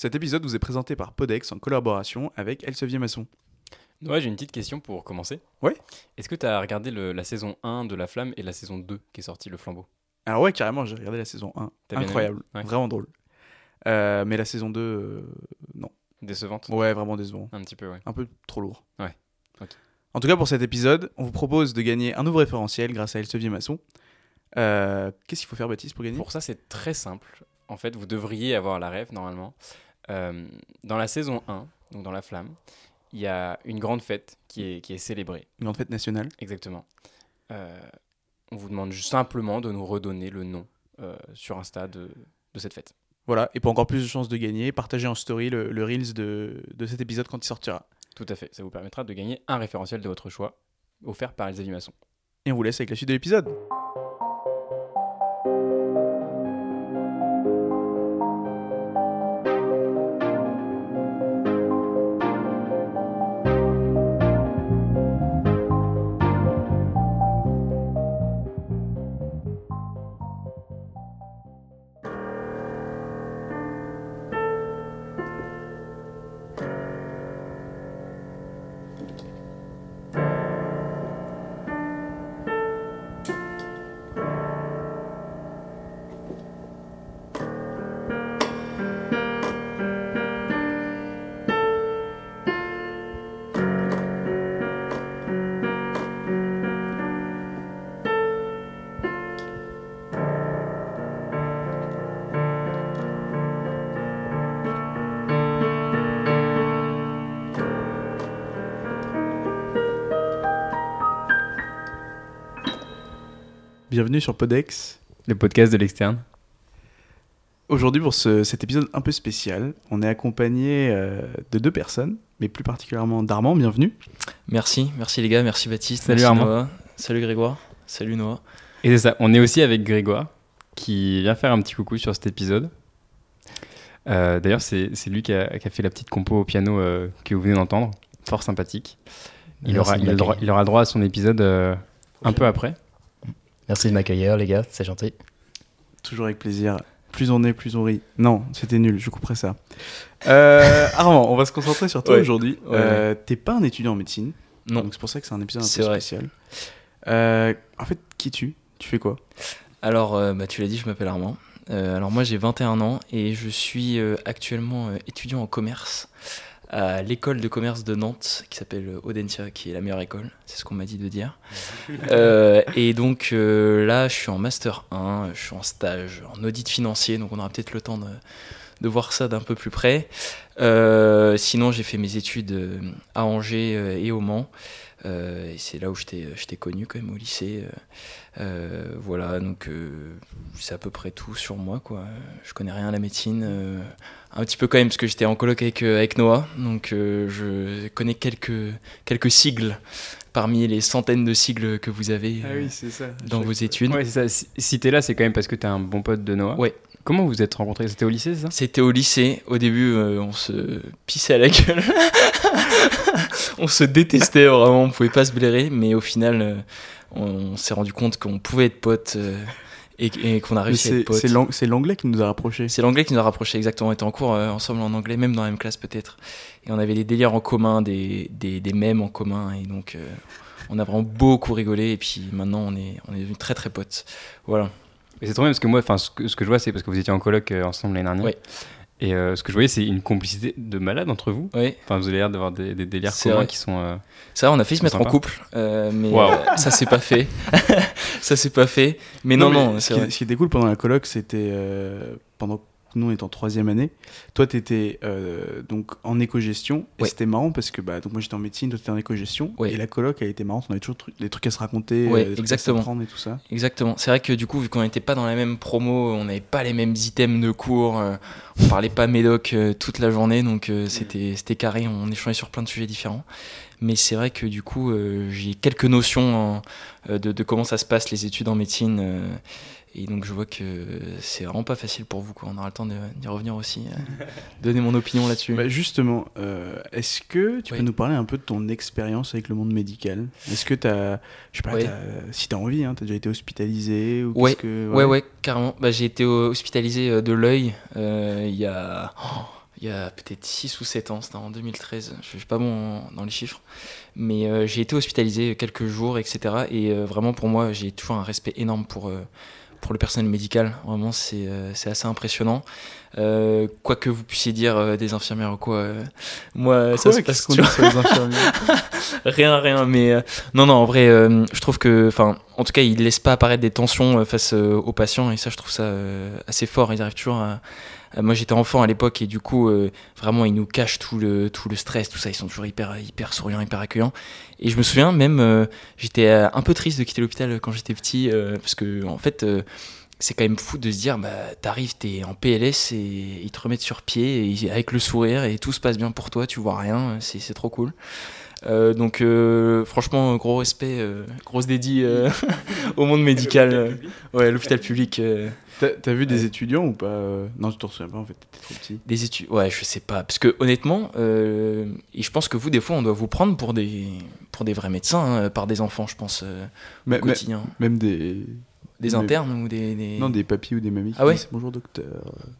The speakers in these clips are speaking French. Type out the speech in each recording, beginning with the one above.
Cet épisode vous est présenté par Podex en collaboration avec Elsevier Masson. Ouais, j'ai une petite question pour commencer. Ouais. Est-ce que tu as regardé le- la saison 1 de La Flamme et la saison 2 qui est sortie, Le Flambeau? Alors ouais, carrément, j'ai regardé la saison 1. T'as bien Incroyable, aimé Ouais. vraiment drôle. Euh, mais la saison 2, euh, non. Décevante? Ouais, vraiment décevant. Un petit peu, ouais. Un peu trop lourd. Ouais, ok. En tout cas, pour cet épisode, on vous propose de gagner un nouveau référentiel grâce à Elsevier Masson. Euh, Qu'est-ce qu'il faut faire, Baptiste, pour gagner? Pour ça, c'est très simple. En fait, vous devriez avoir la rêve normalement. Euh, dans la saison 1, donc dans La Flamme, il y a une grande fête qui est, qui est célébrée. Une grande fête nationale. Exactement. Euh, on vous demande simplement de nous redonner le nom euh, sur Insta de, de cette fête. Voilà, et pour encore plus de chances de gagner, partagez en story le, le Reels de, de cet épisode quand il sortira. Tout à fait. Ça vous permettra de gagner un référentiel de votre choix, offert par Elsa Masson. Et on vous laisse avec la suite de l'épisode. Bienvenue sur Podex. Le podcast de l'externe. Aujourd'hui, pour ce- cet épisode un peu spécial, on est accompagné euh, de deux personnes, mais plus particulièrement d'Armand. Bienvenue. Merci, merci les gars, merci Baptiste, Salut merci Armand. Noah, salut Grégoire, salut Noah. Et c'est ça, on est aussi avec Grégoire, qui vient faire un petit coucou sur cet épisode. Euh, D'ailleurs, c'est lui qui a, qui a fait la petite compo au piano euh, que vous venez d'entendre. Fort sympathique. Il Merci aura, il, droit, aura droit à son épisode euh, un peu après. Merci de m'accueillir, les gars, c'est gentil. Toujours avec plaisir. Plus on est, plus on rit. Non, c'était nul, je couperai ça. Euh, Armand, on va se concentrer sur toi Ouais. aujourd'hui. Ouais, Euh, T'es pas un étudiant en médecine, Non, donc c'est pour ça que c'est un épisode un peu vrai. spécial. Euh, en fait, qui es-tu? Tu fais quoi? Alors euh, bah, tu l'as dit, je m'appelle Armand. Euh, alors moi j'ai 21 ans et je suis euh, actuellement euh, étudiant en commerce à l'école de commerce de Nantes qui s'appelle Audencia, qui est la meilleure école, c'est ce qu'on m'a dit de dire. Euh, et donc euh, là je suis en master 1, je suis en stage en audit financier, donc on aura peut-être le temps de, de voir ça d'un peu plus près. Euh, sinon j'ai fait mes études à Angers et au Mans. Euh, et c'est là où je t'ai je t'ai connu quand même au lycée. euh, euh, voilà, donc euh, c'est à peu près tout sur moi, quoi. Je connais rien à la médecine, euh, un petit peu quand même, parce que j'étais en coloc avec, avec Noah, donc euh, je connais quelques, quelques sigles parmi les centaines de sigles que vous avez c'est ça. dans vos études. Ouais, c'est ça. Si, si t'es là, c'est quand même parce que t'es un bon pote de Noah. Ouais. Comment vous vous êtes rencontrés? C'était au lycée, c'est ça? C'était au lycée. Au début, euh, on se pissait à la gueule. on se détestait vraiment, on pouvait pas se blairer, mais au final, euh, on, s'est rendu compte qu'on pouvait être potes euh, et, et qu'on a réussi à C'est être potes. c'est l'ang- c'est l'anglais qui nous a rapprochés. C'est l'anglais qui nous a rapprochés, exactement. On était en cours euh, ensemble en anglais, même dans la même classe peut-être. Et on avait des délires en commun, des, des, des mèmes en commun. Et donc, euh, on a vraiment beaucoup rigolé. Et puis maintenant, on est, on est devenus très très potes. Voilà. Et c'est trop bien parce que moi, enfin, ce que, ce que je vois, c'est parce que vous étiez en coloc euh, ensemble l'année dernière. Ouais. Et euh, ce que je voyais, c'est une complicité de malade entre vous. Ouais. Enfin, vous avez l'air d'avoir des, des délires C'est communs vrai. qui sont. euh, Ça, on a failli se mettre en couple, euh, mais euh, ça s'est pas fait. ça s'est pas fait. Mais non, non, mais ce, vrai. qui, ce qui était cool pendant la coloc, c'était euh, pendant nous on était en troisième année. Toi, tu étais donc en éco-gestion. Et Ouais. c'était marrant parce que bah, donc moi j'étais en médecine, toi t'étais en éco-gestion. Ouais. Et la coloc, elle était marrante. On avait toujours des trucs à se raconter, Ouais, euh, des trucs exactement. à s'apprendre et tout ça. Exactement. C'est vrai que du coup, vu qu'on n'était pas dans la même promo, on n'avait pas les mêmes items de cours, euh, on parlait pas médoc euh, toute la journée, donc euh, c'était c'était carré, on échangeait sur plein de sujets différents. Mais c'est vrai que du coup, euh, j'ai quelques notions euh, de, de comment ça se passe les études en médecine. euh, et donc je vois que c'est vraiment pas facile pour vous. Quoi. On aura le temps d'y revenir aussi, euh, donner mon opinion là-dessus. Bah, justement, euh, est-ce que tu Oui. peux nous parler un peu de ton expérience avec le monde médical? Est-ce que tu as, je sais pas, si tu as envie, hein, tu as déjà été hospitalisé ou Ouais, que, Ouais, ouais, carrément. Bah, j'ai été euh, hospitalisé euh, de l'œil euh, il y a. oh, il y a peut-être 6 ou 7 ans, c'était en 2013, je suis pas bon dans les chiffres, mais euh, j'ai été hospitalisé quelques jours, etc. Et euh, vraiment pour moi, j'ai toujours un respect énorme pour, euh, pour le personnel médical, vraiment c'est euh, assez impressionnant. Euh, quoi que vous puissiez dire euh, des infirmières ou quoi, euh, moi ça Quoi se Qu'est-ce passe qu'on toujours- dit sur les infirmiers rien, rien, mais non, non, en vrai, je trouve que, enfin, en tout cas, il laisse pas apparaître des tensions face aux patients, et ça, je trouve ça assez fort. Ils arrivent toujours à. À- moi, j'étais enfant à l'époque, et du coup, euh, vraiment, ils nous cachent tout le, tout le stress, tout ça. Ils sont toujours hyper, hyper souriants, hyper accueillants. Et je me souviens même, euh, j'étais euh, un peu triste de quitter l'hôpital quand j'étais petit, euh, parce que, en fait. euh, c'est quand même fou de se dire, bah, t'arrives, t'es en PLS et ils te remettent sur pied et, avec le sourire et tout se passe bien pour toi, tu vois rien, c'est trop cool. Euh, donc euh, franchement, gros respect, euh, grosse dédie euh, au monde médical. ouais, l'hôpital public. euh, T'as vu des étudiants ou pas Non, tu t'en souviens pas en fait, t'étais trop petit. des études. Ouais, je sais pas. Parce que honnêtement, euh, et je pense que vous, des fois, on doit vous prendre pour des, pour des vrais médecins, hein, par des enfants, je pense, euh, au mais- quotidien. même des. Des internes ou des. des- Non, des papis ou des mamies qui Ah ouais disent bonjour docteur.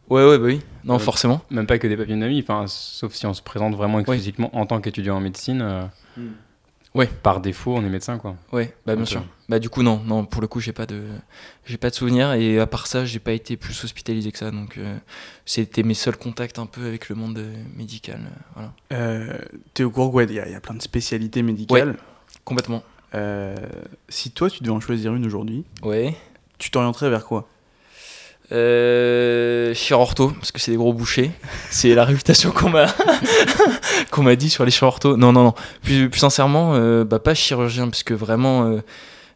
Ouais, ouais, bah oui. Non, Ouais. forcément. Même pas que des papiers d'amis, enfin, sauf si on se présente vraiment exclusivement en tant qu'étudiant en médecine. euh, Hmm. Ouais. Par défaut, on est médecin, quoi. Ouais, bah bien sûr. Bah du coup non, non pour le coup j'ai pas de j'ai pas de souvenir et à part ça j'ai pas été plus hospitalisé que ça donc euh, c'était mes seuls contacts un peu avec le monde euh, médical euh, voilà Euh, T'es au courant qu'il y, a- il y a plein de spécialités médicales. complètement. Euh, si toi tu devais en choisir une aujourd'hui, Ouais. Tu t'orienterais vers quoi Euh, chirurto parce que c'est des gros bouchers. C'est la réputation qu'on m'a qu'on m'a dit sur les chirurtos. Non non non. Plus, plus sincèrement euh, bah pas chirurgien parce que vraiment euh,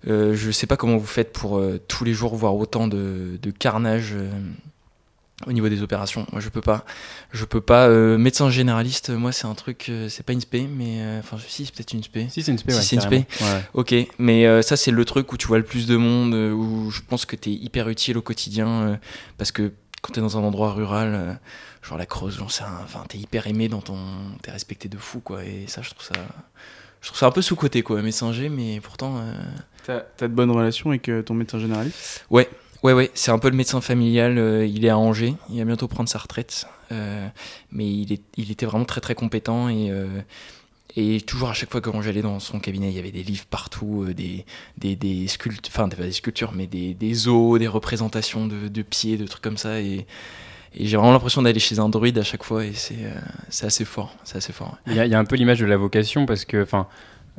euh, je sais pas comment vous faites pour euh, tous les jours voir autant de, de carnage euh, au niveau des opérations. Moi je peux pas. Je peux pas. euh, médecin généraliste, moi c'est un truc, euh, c'est pas une spé, mais euh, enfin si c'est peut-être une spé. Si, c'est une spé, Si, ouais, c'est une spé. Ouais. Ok, mais ça c'est le truc où tu vois le plus de monde, où je pense que tu es hyper utile au quotidien, parce que quand tu es dans un endroit rural, genre la Creuse, j'en sais enfin t'es hyper aimé dans ton... T'es respecté de fou, quoi, et ça je trouve ça... Je trouve ça un peu sous-côté, quoi, médecin G, mais pourtant... T'as t'as de bonnes relations avec ton médecin généraliste? Ouais, ouais, c'est un peu le médecin familial. euh, il est à Angers, il va bientôt prendre sa retraite. euh, mais il, est, il était vraiment très très compétent et, euh, et toujours à chaque fois que j'allais dans son cabinet, il y avait des livres partout, des, des, des sculptures, enfin pas des sculptures, mais des, des os, des représentations de, pieds, de trucs comme ça. Et, j'ai vraiment l'impression d'aller chez un druide à chaque fois et c'est assez fort. C'est assez fort. Il y, y a un peu l'image de la vocation parce que, enfin,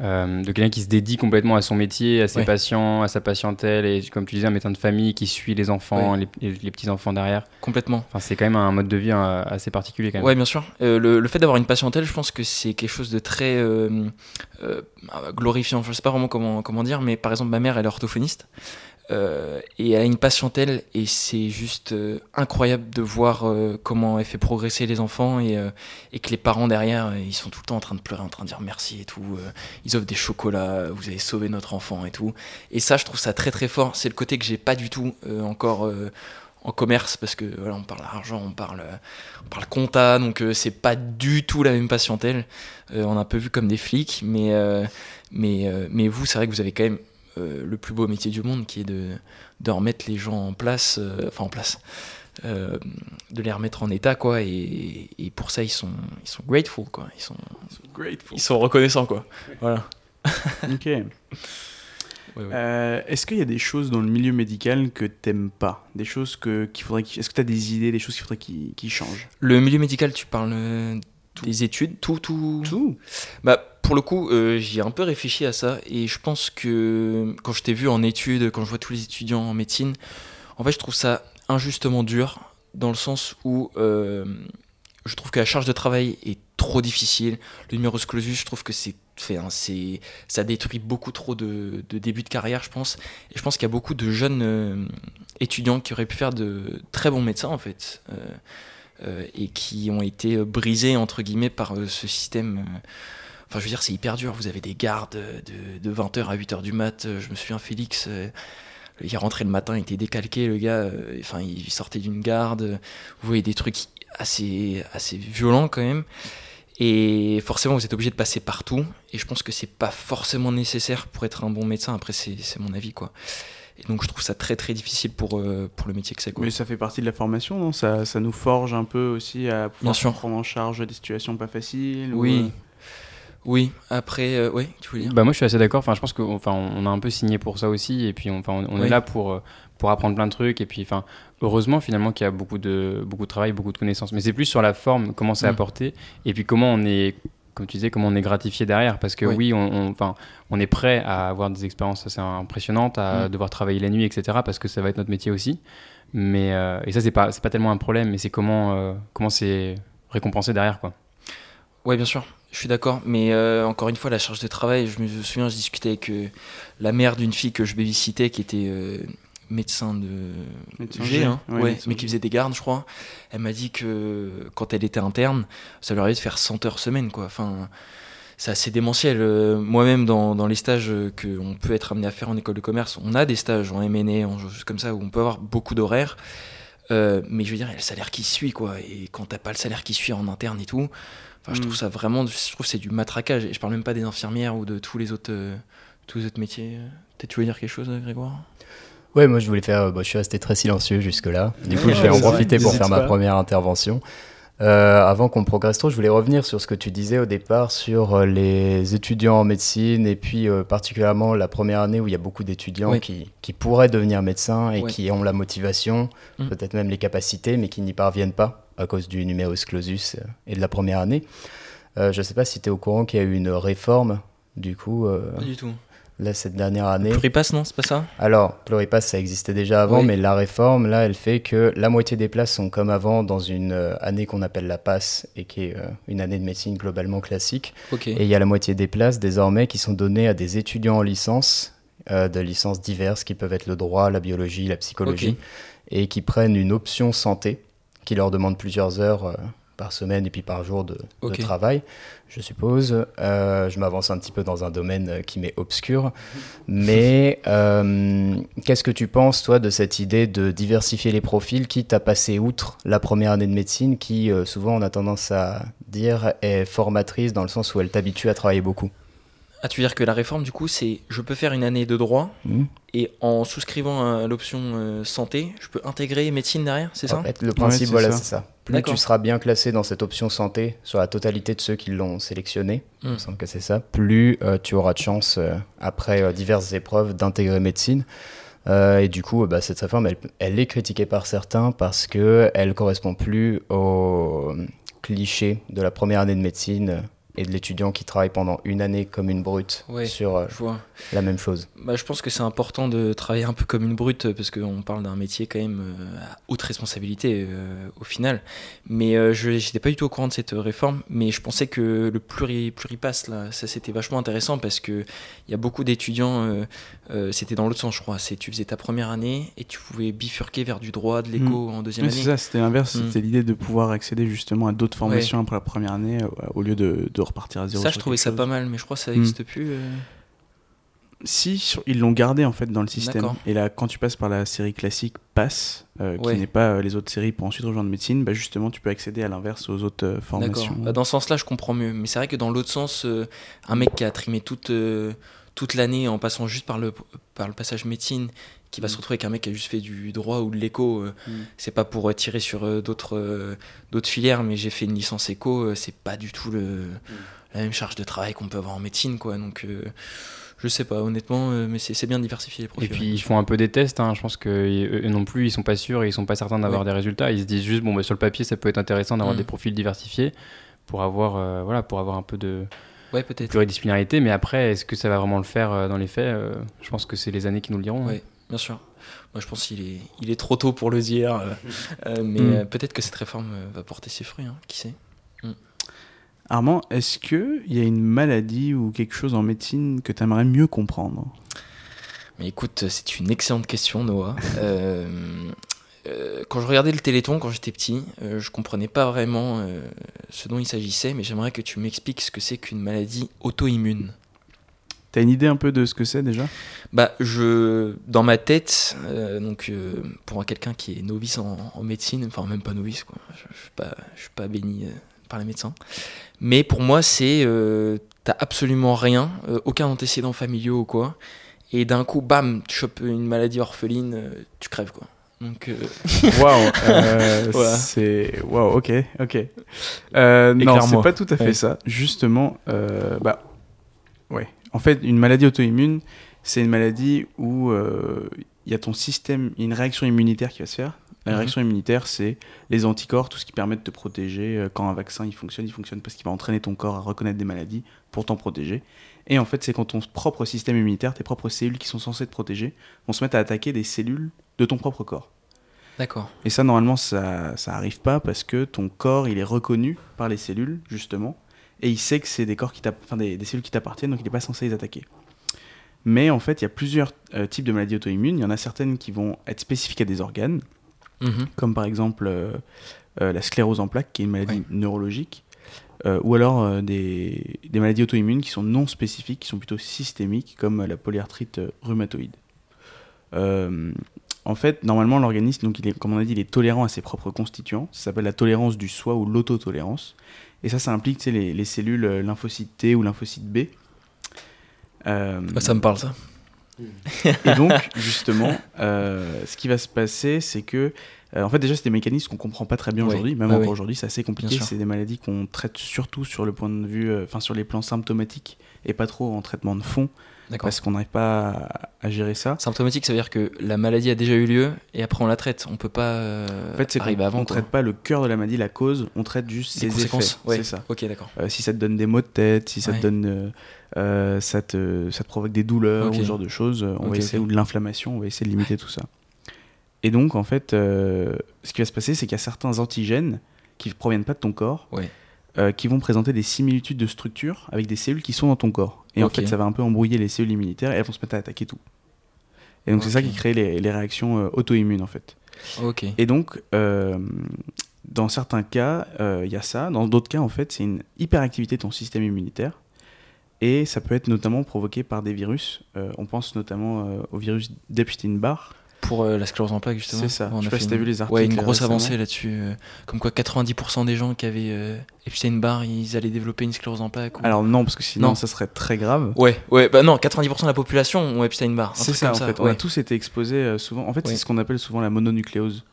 euh, de quelqu'un qui se dédie complètement à son métier, à ses Ouais. patients, à sa patientèle, et comme tu disais, un médecin de famille qui suit les enfants, Ouais. les, petits-enfants derrière. Complètement. Enfin, c'est quand même un mode de vie euh, assez particulier quand même. Ouais, bien sûr. Euh, le, le fait d'avoir une patientèle, je pense que c'est quelque chose de très euh, euh, glorifiant. Je sais pas vraiment comment, comment dire, mais par exemple, ma mère, elle est orthophoniste. Euh, et elle a une patientèle et c'est juste euh, incroyable de voir euh, comment elle fait progresser les enfants et, euh, que les parents derrière ils sont tout le temps en train de pleurer en train de dire merci et tout ils offrent des chocolats vous avez sauvé notre enfant et tout et ça je trouve ça très très fort c'est le côté que j'ai pas du tout encore en commerce parce que voilà on parle argent on parle on parle compta, donc euh, c'est pas du tout la même patientèle. Euh, on a un peu vu comme des flics, mais, mais, mais vous, c'est vrai que vous avez quand même euh, le plus beau métier du monde qui est de, de remettre les gens en place, euh, enfin en place, euh, de les remettre en état, quoi. Et, et pour ça, ils sont, ils sont grateful, quoi. Ils sont, Grateful. ils sont reconnaissants, quoi. Voilà. Ok. Ouais, ouais. Euh, Est-ce qu'il y a des choses dans le milieu médical que t'aimes pas? Des choses que qu'il faudrait qu'il- Est-ce que t'as des idées, des choses qu'il faudrait qu'ils changent? Le milieu médical, tu parles des études, tout, tout. Tout. Bah, pour le coup, euh, j'y ai un peu réfléchi à ça et je pense que quand je t'ai vu en études, quand je vois tous les étudiants en médecine, en fait, je trouve ça injustement dur dans le sens où euh, je trouve que la charge de travail est trop difficile. Le numerus clausus, je trouve que c'est ça détruit beaucoup trop de, débuts de carrière, je pense. Et je pense qu'il y a beaucoup de jeunes euh, étudiants qui auraient pu faire de très bons médecins en fait. Euh, et qui ont été brisés entre guillemets par ce système Enfin, je veux dire, c'est hyper dur. Vous avez des gardes de, de 20h à 8h du mat. Euh, Je me souviens, Félix, euh, il rentrait le matin, il était décalqué, le gars. euh, Enfin, il sortait d'une garde. Vous voyez des trucs assez, assez violents quand même. Et forcément, vous êtes obligé de passer partout. Et je pense que c'est pas forcément nécessaire pour être un bon médecin. Après, c'est mon avis, quoi. Et donc je trouve ça très très difficile pour, euh, pour le métier que c'est. Mais ça fait partie de la formation, non? Ça, ça nous forge un peu aussi à pouvoir prendre en charge des situations pas faciles ou, Oui. euh, Oui, après, euh, ouais, tu veux dire Bah moi je suis assez d'accord. Enfin je pense qu'on enfin, on a un peu signé pour ça aussi et puis on, enfin, on, on Oui. est là pour euh, pour apprendre plein de trucs et puis enfin heureusement finalement qu'il y a beaucoup de beaucoup de travail, beaucoup de connaissances. Mais c'est plus sur la forme, comment c'est Mm. apporté et puis comment on est comme tu disais comment on est gratifié derrière parce que Oui. oui, on, on- enfin on est prêt à avoir des expériences assez impressionnantes, à Mm. devoir travailler la nuit etc. parce que ça va être notre métier aussi. Mais euh, et ça c'est pas pas tellement un problème mais c'est comment euh, comment c'est récompensé derrière quoi. Ouais, bien sûr, je suis d'accord. Mais euh, encore une fois, la charge de travail, je me souviens, je discutais avec euh, la mère d'une fille que je babysitais qui était euh, médecin de Médecin G, G, hein, ouais, ouais, médecin mais qui faisait des gardes, je crois. Elle m'a dit que quand elle était interne, ça lui arrivait de faire 100 heures semaine, quoi. Enfin, c'est assez démentiel. Moi-même, dans, dans les stages qu'on peut être amené à faire en école de commerce, on a des stages en MNE, en choses comme ça, où on peut avoir beaucoup d'horaires. Euh, mais je veux dire, il y a le salaire qui suit, quoi. Et quand t'as pas le salaire qui suit en interne et tout, enfin, je Mm. trouve ça vraiment, je trouve que c'est du matraquage. Et je parle même pas des infirmières ou de tous les autres, euh, tous les autres métiers. Peut-être tu veux dire quelque chose, euh, Grégoire? Ouais, moi je voulais faire. bah, je suis resté très silencieux jusque-là. Du coup, Ouais, je vais en profiter pour faire ma première intervention. Euh, avant qu'on progresse trop, je voulais revenir sur ce que tu disais au départ sur euh, les étudiants en médecine et puis euh, particulièrement la première année où il y a beaucoup d'étudiants Oui. qui, qui pourraient devenir médecins et qui ont la motivation, Mm. peut-être même les capacités, mais qui n'y parviennent pas à cause du numerus clausus et de la première année. Euh, je ne sais pas si tu es au courant qu'il y a eu une réforme, du coup, Pas du tout. Là, cette dernière année. Pluripass, non C'est pas ça? Alors, Pluripass, ça existait déjà avant, Oui. mais la réforme, là, elle fait que la moitié des places sont comme avant dans une euh, année qu'on appelle la passe et qui est euh, une année de médecine globalement classique. Ok. Et il y a la moitié des places désormais qui sont données à des étudiants en licence, euh, de licences diverses qui peuvent être le droit, la biologie, la psychologie, et qui prennent une option santé qui leur demande plusieurs heures par semaine et puis par jour de, travail, je suppose. Euh, je m'avance un petit peu dans un domaine euh, qui m'est obscur. Mais euh, qu'est-ce que tu penses, toi, de cette idée de diversifier les profils, quitte à passer outre la première année de médecine, qui euh, souvent, on a tendance à dire, est formatrice dans le sens où elle t'habitue à travailler beaucoup? Ah, tu veux dire que la réforme, du coup, c'est je peux faire une année de droit Hmm et en souscrivant à l'option euh, santé, je peux intégrer médecine derrière, c'est ça? En fait, le principe, voilà, c'est ça. Plus tu seras bien classé dans cette option santé sur la totalité de ceux qui l'ont sélectionné, il me Hmm. semble que c'est ça, plus euh, tu auras de chance, euh, après euh, diverses épreuves, d'intégrer médecine. Euh, et du coup, euh, bah, cette réforme, elle, elle est critiquée par certains parce qu'elle ne correspond plus au cliché de la première année de médecine euh, et de l'étudiant qui travaille pendant une année comme une brute Ouais. sur euh, Je vois. la même chose. Bah, je pense que c'est important de travailler un peu comme une brute parce qu'on parle d'un métier quand même euh, à haute responsabilité euh, au final. Mais euh, je n'étais pas du tout au courant de cette réforme, mais je pensais que le pluri, pluripass, là, ça c'était vachement intéressant parce qu'il y a beaucoup d'étudiants, euh, euh, c'était dans l'autre sens je crois, c'est tu faisais ta première année et tu pouvais bifurquer vers du droit, de l'éco en deuxième Oui, c'est année. ça, c'était l'inverse, Mm. c'était l'idée de pouvoir accéder justement à d'autres formations après la première année euh, au lieu de, de repartir à zéro. Ça je trouvais ça chose. pas mal, mais je crois que ça n'existe plus. euh. Si, sur- ils l'ont gardé en fait dans le système. Et là, quand tu passes par la série classique passe, euh, qui Ouais. n'est pas euh, les autres séries pour ensuite rejoindre médecine, bah justement, tu peux accéder à l'inverse aux autres formations. Bah, dans ce sens-là, je comprends mieux. Mais c'est vrai que dans l'autre sens, un mec qui a trimé toute, toute l'année en passant juste par le, par le passage médecine, qui va Mm. se retrouver avec un mec qui a juste fait du droit ou de l'éco, euh, Mm. c'est pas pour euh, tirer sur euh, d'autres d'autres filières, mais j'ai fait une licence éco, c'est pas du tout le, la même charge de travail qu'on peut avoir en médecine, quoi. Donc, euh, je sais pas, honnêtement, mais c'est bien diversifier les profils. Et puis ils font un peu des tests, hein. je pense qu'eux non plus ils sont pas sûrs et ils sont pas certains d'avoir Ouais. des résultats. Ils se disent juste bon bah, sur le papier ça peut être intéressant d'avoir Mm. des profils diversifiés pour avoir euh, voilà pour avoir un peu de ouais, peut-être. pluridisciplinarité. Mais après est-ce que ça va vraiment le faire dans les faits Je pense que c'est les années qui nous le diront. hein. Bien sûr. Moi, je pense qu'il est, il est trop tôt pour le dire, euh, euh, mais Mm. euh, peut-être que cette réforme euh, va porter ses fruits, hein, qui sait. Armand, est-ce qu'il y a une maladie ou quelque chose en médecine que tu aimerais mieux comprendre? Mais écoute, c'est une excellente question, Noah. Euh, euh, quand je regardais le Téléthon quand j'étais petit, euh, je comprenais pas vraiment euh, ce dont il s'agissait, mais j'aimerais que tu m'expliques ce que c'est qu'une maladie auto-immune. T'as une idée un peu de ce que c'est déjà? Bah, je, dans ma tête, euh, donc euh, pour quelqu'un qui est novice en, en médecine, enfin même pas novice, quoi. Je, je suis pas, je suis pas béni euh, par les médecins. Mais pour moi, c'est, euh, t'as absolument rien, euh, aucun antécédent familial ou quoi, et d'un coup, bam, tu chopes une maladie orpheline, euh, tu crèves quoi. Donc, euh, Waouh, euh, Voilà. c'est waouh, ok, ok. Euh, non, c'est pas tout à fait Ouais. ça. Justement, euh, bah, ouais. En fait, une maladie auto-immune, c'est une maladie où euh, il y a ton système, une réaction immunitaire qui va se faire. La Mhm. réaction immunitaire, c'est les anticorps, tout ce qui permet de te protéger. Euh, Quand un vaccin il fonctionne, il fonctionne parce qu'il va entraîner ton corps à reconnaître des maladies pour t'en protéger. Et en fait, c'est quand ton propre système immunitaire, tes propres cellules qui sont censées te protéger, vont se mettre à attaquer des cellules de ton propre corps. d'accord. Et ça, normalement, ça, ça arrive pas parce que ton corps, il est reconnu par les cellules, justement, et il sait que c'est des corps qui enfin, des, des cellules qui t'appartiennent, donc il n'est pas censé les attaquer. Mais en fait, il y a plusieurs euh, types de maladies auto-immunes. Il y en a certaines qui vont être spécifiques à des organes, Mhm. comme par exemple euh, euh, la sclérose en plaques, qui est une maladie neurologique, ou alors des, des maladies auto-immunes qui sont non spécifiques, qui sont plutôt systémiques, comme la polyarthrite rhumatoïde. En fait, normalement, l'organisme, donc il est, comme on a dit, il est tolérant à ses propres constituants. Ça s'appelle la tolérance du soi ou l'autotolérance. Et ça, ça implique les, les cellules euh, lymphocytes T ou lymphocytes B. Euh, Ah, ça me parle ça. et donc, justement, euh, ce qui va se passer, c'est que, euh, en fait, déjà, c'est des mécanismes qu'on comprend pas très bien aujourd'hui. Même encore aujourd'hui, c'est assez compliqué. C'est des maladies qu'on traite surtout sur le point de vue, enfin, sur les plans symptomatiques et pas trop en traitement de fond. Parce qu'on n'arrive pas à, à gérer ça. Symptomatique, ça veut dire que la maladie a déjà eu lieu et après on la traite. On peut pas euh, En fait, arriver avant. on quoi. traite pas le cœur de la maladie, la cause, on traite juste Des ses conséquences. effets. Ouais. C'est ça. Ok, d'accord. Euh, si ça te donne des maux de tête, si ça Ouais. te donne, euh, ça, te, ça te provoque des douleurs ou ce genre de choses, on va essayer, ou de l'inflammation, on va essayer de limiter tout ça. Et donc, en fait, ce qui va se passer, c'est qu'il y a certains antigènes qui ne proviennent pas de ton corps, Ouais. qui vont présenter des similitudes de structure avec des cellules qui sont dans ton corps. Et en fait, ça va un peu embrouiller les cellules immunitaires et elles vont se mettre à attaquer tout. Et donc, c'est ça qui crée les, les réactions euh, auto-immunes, en fait. Et donc, euh, dans certains cas, euh, il y a ça. Dans d'autres cas, en fait, c'est une hyperactivité de ton système immunitaire. Et ça peut être notamment provoqué par des virus. Euh, on pense notamment au virus d'Epstein-Barr. Pour euh, la sclérose en plaques, justement. C'est ça. on Je sais a pas si t'as vu les Ouais, une articles grosse récemment. avancée là-dessus. euh, comme quoi 90% des gens qui avaient euh, Epstein-Barr, ils allaient développer une sclérose en plaques. ou- Alors non, parce que sinon, Non. ça serait très grave. Ouais, ouais, bah non, 90% de la population ont Epstein-Barr. C'est ça, en comme fait. On ouais. a tous été exposés euh, souvent. En fait, Ouais. c'est ce qu'on appelle souvent la mononucléose,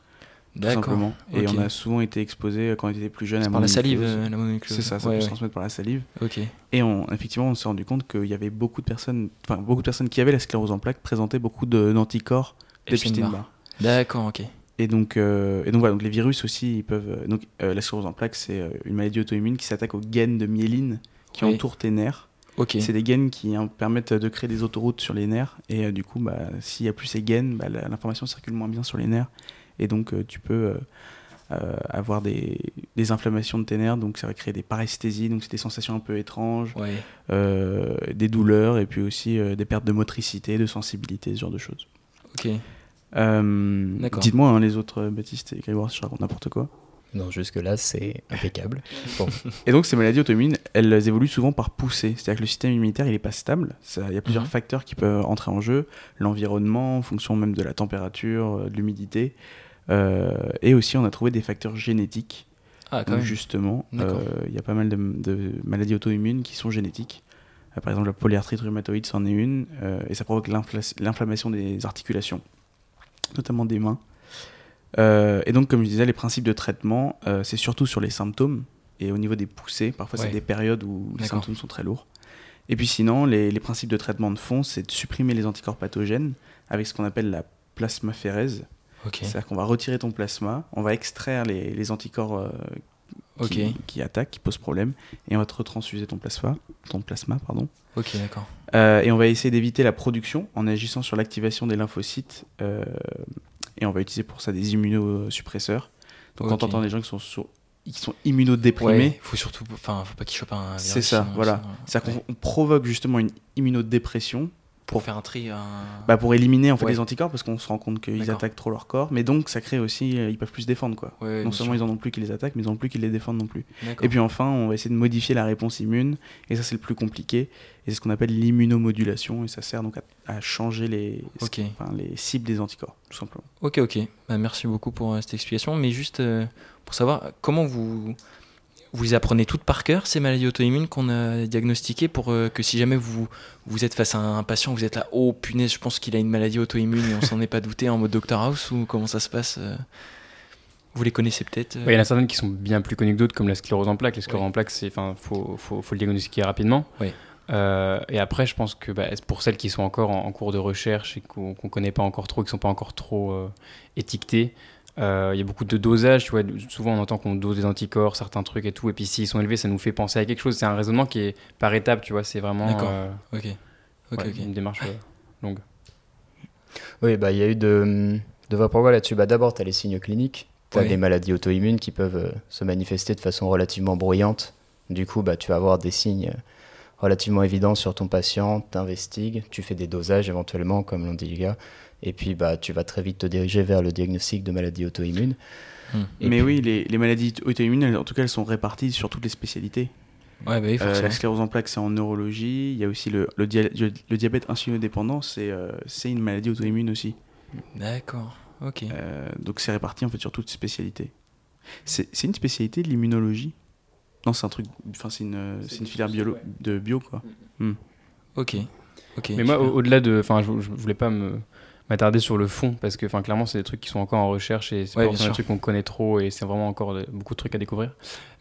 tout D'accord. simplement. Et on a souvent été exposés quand on était plus jeune à C'est par la salive, euh, la mononucléose. C'est ça, ça Ouais, peut se ouais. transmettre par la salive. Ok. Et on, effectivement, on s'est rendu compte qu'il y avait beaucoup de personnes, enfin beaucoup de personnes qui avaient la sclérose en plaques présentaient beaucoup d'anticorps Epstein-Barr. D'accord, ok. Et donc, euh, et donc voilà, donc les virus aussi, ils peuvent. euh, donc euh, la sclérose en plaques, c'est une maladie auto-immune qui s'attaque aux gaines de myéline qui Oui. entourent tes nerfs. Ok. C'est des gaines qui hein, permettent de créer des autoroutes sur les nerfs. Et euh, du coup, bah, s'il y a plus ces gaines, bah, l'information circule moins bien sur les nerfs. Et donc, tu peux avoir des, des inflammations de tes nerfs. Donc, ça va créer des paresthésies. Donc, c'est des sensations un peu étranges Ouais. des douleurs et puis aussi des pertes de motricité, de sensibilité, ce genre de choses. Ok. Euh, D'accord. Dites-moi hein, les autres, euh, Baptiste et Grégoire, si je raconte n'importe quoi. Non, jusque-là, c'est impeccable. Bon, Et donc ces maladies auto-immunes, elles évoluent souvent par poussée. C'est-à-dire que le système immunitaire, il n'est pas stable. Il y a plusieurs Mhm. facteurs qui peuvent entrer en jeu. L'environnement, en fonction même de la température, euh, de l'humidité. Euh, et aussi, on a trouvé des facteurs génétiques. Ah, quand Donc même. justement, euh, il y a pas mal de, de maladies auto-immunes qui sont génétiques. Euh, par exemple, la polyarthrite rhumatoïde, c'en est une. euh, et ça provoque l'infla- l'inflammation des articulations, notamment des mains. Euh, et donc, comme je disais, les principes de traitement, c'est surtout sur les symptômes et au niveau des poussées. Parfois, Ouais. c'est des périodes où les symptômes sont très lourds. Et puis sinon, les, les principes de traitement de fond, c'est de supprimer les anticorps pathogènes avec ce qu'on appelle la plasmaphérèse. Ok. C'est-à-dire qu'on va retirer ton plasma, on va extraire les, les anticorps euh, Qui, qui attaquent, qui posent problème, et on va te retransfuser ton plasma, ton plasma pardon. Ok, d'accord. Euh, et on va essayer d'éviter la production en agissant sur l'activation des lymphocytes, euh, et on va utiliser pour ça des immunosuppresseurs. Donc quand on entend des gens qui sont, sur- qui sont immunodéprimés, Ouais, faut surtout, enfin, faut pas qu'il chope un. c'est ça, voilà. C'est-à-dire ouais. qu'on on provoque justement une immunodépression Pour faire un tri. Un... bah, pour éliminer en fait Ouais. les anticorps parce qu'on se rend compte qu'ils attaquent trop leur corps, mais donc ça crée aussi, euh, ils peuvent plus se défendre quoi. Ouais, non seulement sûr. ils en ont plus qui les attaquent, mais ils en ont plus qui les défendent non plus. Et puis enfin, on va essayer de modifier la réponse immune, et ça c'est le plus compliqué, et c'est ce qu'on appelle l'immunomodulation, et ça sert donc à, à changer les, enfin, les cibles des anticorps, tout simplement. Ok, ok. Bah, merci beaucoup pour euh, cette explication. Mais juste euh, pour savoir, comment vous, vous les apprenez toutes par cœur, ces maladies auto-immunes qu'on a diagnostiquées, pour euh, que si jamais vous, vous êtes face à un patient, vous êtes là, oh punaise, je pense qu'il a une maladie auto-immune et on s'en est pas douté en mode Dr House, ou comment ça se passe euh? Vous les connaissez peut-être euh? Ouais, Il y en a certaines qui sont bien plus connues que d'autres, comme la sclérose en plaques. La sclérose en plaques, enfin, faut, faut, faut le diagnostiquer rapidement. Oui. Euh, et après, je pense que bah, pour celles qui sont encore en, en cours de recherche et qu'on qu'on connaît pas encore trop, qui sont pas encore trop euh, étiquetées, euh, il y a beaucoup de dosages. Tu vois, souvent on entend qu'on dose des anticorps, certains trucs et tout. Et puis s'ils sont élevés, ça nous fait penser à quelque chose. C'est un raisonnement qui est par étapes. Tu vois, c'est vraiment D'accord. euh, Ok. Ok, ouais, une démarche euh, longue. Oui, bah, il y a eu de, de progrès là-dessus. Bah, D'abord, tu as les signes cliniques. Tu as Oui. des maladies auto-immunes qui peuvent euh, se manifester de façon relativement bruyante. Du coup, bah, tu vas avoir des signes relativement évidents sur ton patient, tu investigues, tu fais des dosages éventuellement, comme l'ont dit les gars, et puis bah, tu vas très vite te diriger vers le diagnostic de maladie auto-immune. Hmm. Mais puis- oui, les, les maladies auto-immunes, en tout cas, elles sont réparties sur toutes les spécialités. Ouais, bah oui, Euh, la sclérose en plaques, c'est en neurologie. Il y a aussi le, le, dia- le diabète insulinodépendant, c'est euh, c'est une maladie auto-immune aussi. D'accord. Ok. Euh, donc c'est réparti en fait sur toutes les spécialités. C'est c'est une spécialité de l'immunologie? Non, c'est un truc. Enfin, c'est une, c'est une filière biolo, de bio quoi. Ok. Ok. Mais moi, au- au-delà de. Enfin, je, je voulais pas me m'attarder sur le fond parce que, enfin, clairement, c'est des trucs qui sont encore en recherche et c'est Ouais, pas forcément des trucs qu'on connaît trop et c'est vraiment encore de- beaucoup de trucs à découvrir.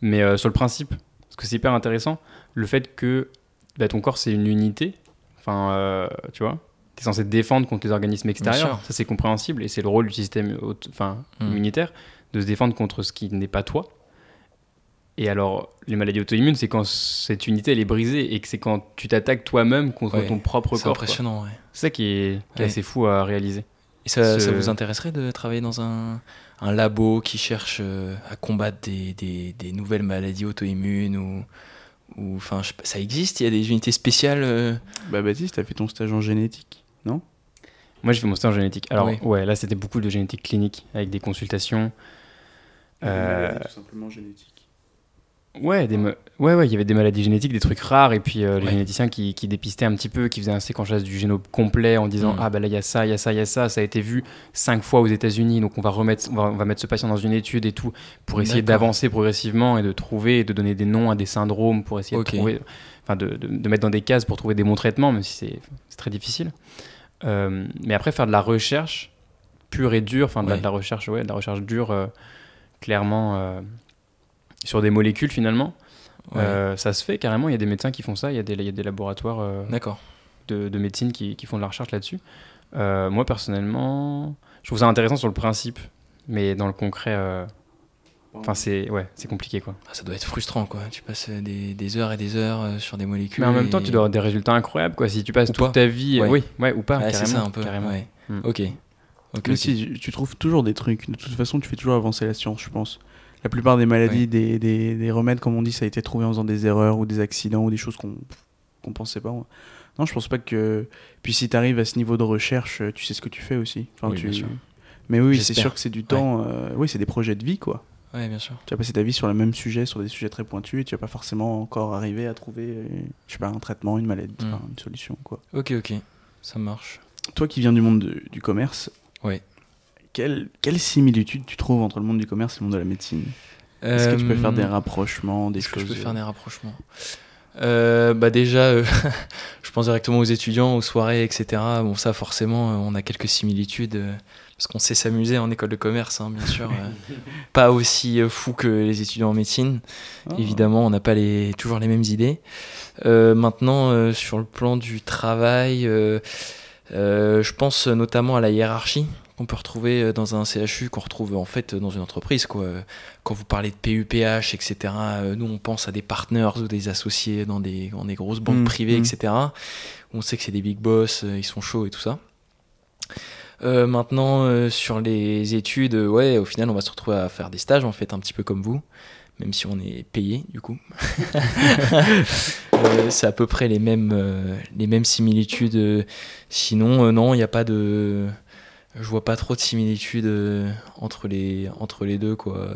Mais euh, sur le principe, parce que c'est hyper intéressant, le fait que bah, ton corps c'est une unité, enfin, euh, tu vois, t'es censé te défendre contre les organismes extérieurs, ça c'est compréhensible et c'est le rôle du système enfin, Mm. immunitaire de se défendre contre ce qui n'est pas toi. Et alors, les maladies auto-immunes, c'est quand cette unité elle est brisée et que c'est quand tu t'attaques toi-même contre Ouais, ton propre c'est corps. quoi. impressionnant, ouais. C'est ça qui est, qui est Ouais. assez fou à réaliser. Et ça, Ce- ça vous intéresserait de travailler dans un, un labo qui cherche euh, à combattre des, des, des nouvelles maladies auto-immunes ou, ou enfin, ça existe? Il y a des unités spéciales euh, Bah, Baptiste, t'as fait ton stage en génétique, non? Moi, j'ai fait mon stage en génétique. Alors, Oui. ouais, là, c'était beaucoup de génétique clinique avec des consultations. Euh, Tout simplement génétique. Ouais, des ouais, ouais, il y avait des maladies génétiques, des trucs rares, et puis euh, les Ouais. généticiens qui, qui dépistaient un petit peu, qui faisaient un séquençage du génome complet en disant Mm. ah bah là il y a ça, il y a ça, il y a ça, ça a été vu cinq fois aux États-Unis, donc on va remettre, on va, on va mettre ce patient dans une étude et tout pour essayer d'avancer progressivement et de trouver et de donner des noms à des syndromes pour essayer de trouver, enfin de, de- de mettre dans des cases pour trouver des bons traitements, même si c'est très difficile. Euh, mais après faire de la recherche pure et dure, enfin de, la- Ouais. de la recherche, ouais, de la recherche dure, euh, clairement sur des molécules finalement. ouais. Euh, ça se fait carrément, il y a des médecins qui font ça, il y a des, il y a des laboratoires euh, de, de médecine qui, qui font de la recherche là-dessus. Euh, moi personnellement, je trouve ça intéressant sur le principe, mais dans le concret, euh, enfin c'est ouais, c'est compliqué quoi. Ah, ça doit être frustrant, quoi. Tu passes des, des heures et des heures euh, sur des molécules. Mais en même temps, et- tu dois avoir des résultats incroyables quoi. Si tu passes Ou toute pas. ta vie, Ouais. oui, ouais ou pas, carrément, c'est ça un peu. carrément. ouais. Mm. Ok. Ok, Mais si, tu trouves toujours des trucs. De toute façon, tu fais toujours avancer la science, je pense. La plupart des maladies, Ouais. des, des, des remèdes, comme on dit, ça a été trouvé en faisant des erreurs ou des accidents ou des choses qu'on qu'on pensait pas. Non, je pense pas que. Puis si tu arrives à ce niveau de recherche, tu sais ce que tu fais aussi. Enfin, Oui, tu... bien sûr. Mais oui, c'est sûr que c'est du temps. euh, Oui, c'est des projets de vie, quoi. Ouais, bien sûr. Tu vas passer ta vie sur le même sujet, sur des sujets très pointus, et tu vas pas forcément encore arriver à trouver, euh, je sais pas, un traitement, une maladie, Mm. enfin, une solution, quoi. Ok, ok. Ça marche. Toi qui viens du monde de- du commerce, Ouais. Quelle, quelle similitude tu trouves entre le monde du commerce et le monde de la médecine Est-ce que tu peux faire des Euh, rapprochements, des que je peux faire euh, des rapprochements Euh, bah déjà, euh, je pense directement aux étudiants, aux soirées, etc. Bon, ça, forcément, euh, on a quelques similitudes euh, parce qu'on sait s'amuser en école de commerce, hein, bien sûr. euh, pas aussi euh, fou que les étudiants en médecine. ah. Évidemment, on n'a pas les, toujours les mêmes idées. Euh, maintenant, euh, sur le plan du travail, euh, euh, je pense notamment à la hiérarchie qu'on peut retrouver euh, dans un CHU, qu'on retrouve en fait dans une entreprise. Quoi. Quand vous parlez de PUPH, etc., euh, nous on pense à des partners ou des associés dans des, dans des grosses banques Mm, privées, mm. etc. On sait que c'est des big boss, euh, ils sont chauds et tout ça. Euh, maintenant, euh, sur les études, ouais, au final, on va se retrouver à faire des stages, en fait, un petit peu comme vous, même si on est payé, du coup. Euh, c'est à peu près les mêmes, les mêmes similitudes. Sinon, non, il n'y a pas de. Je vois pas trop de similitudes euh, entre, les, entre les deux, quoi.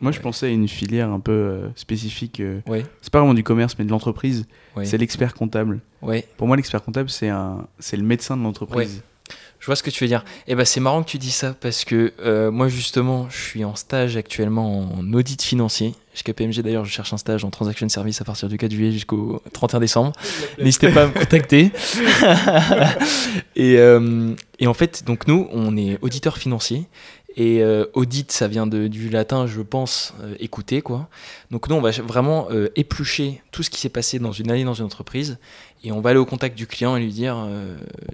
Moi, je pensais à une filière un peu euh, spécifique. euh, Ouais, c'est pas vraiment du commerce, mais de l'entreprise. ouais. C'est l'expert comptable. ouais. Pour moi, l'expert comptable, c'est un, c'est le médecin de l'entreprise. Je vois ce que tu veux dire. Et ben c'est marrant que tu dis ça parce que euh, moi justement, je suis en stage actuellement en audit financier. Chez KPMG d'ailleurs, je cherche un stage en transaction service à partir du 4 juillet jusqu'au 31 décembre. N'hésitez pas à me contacter. et, euh, et en fait, donc nous, on est auditeur financier et euh, audit, ça vient de, du latin, je pense, écouter. Quoi. Donc nous, on va vraiment éplucher tout ce qui s'est passé dans une année dans une entreprise. Et on va aller au contact du client et lui dire,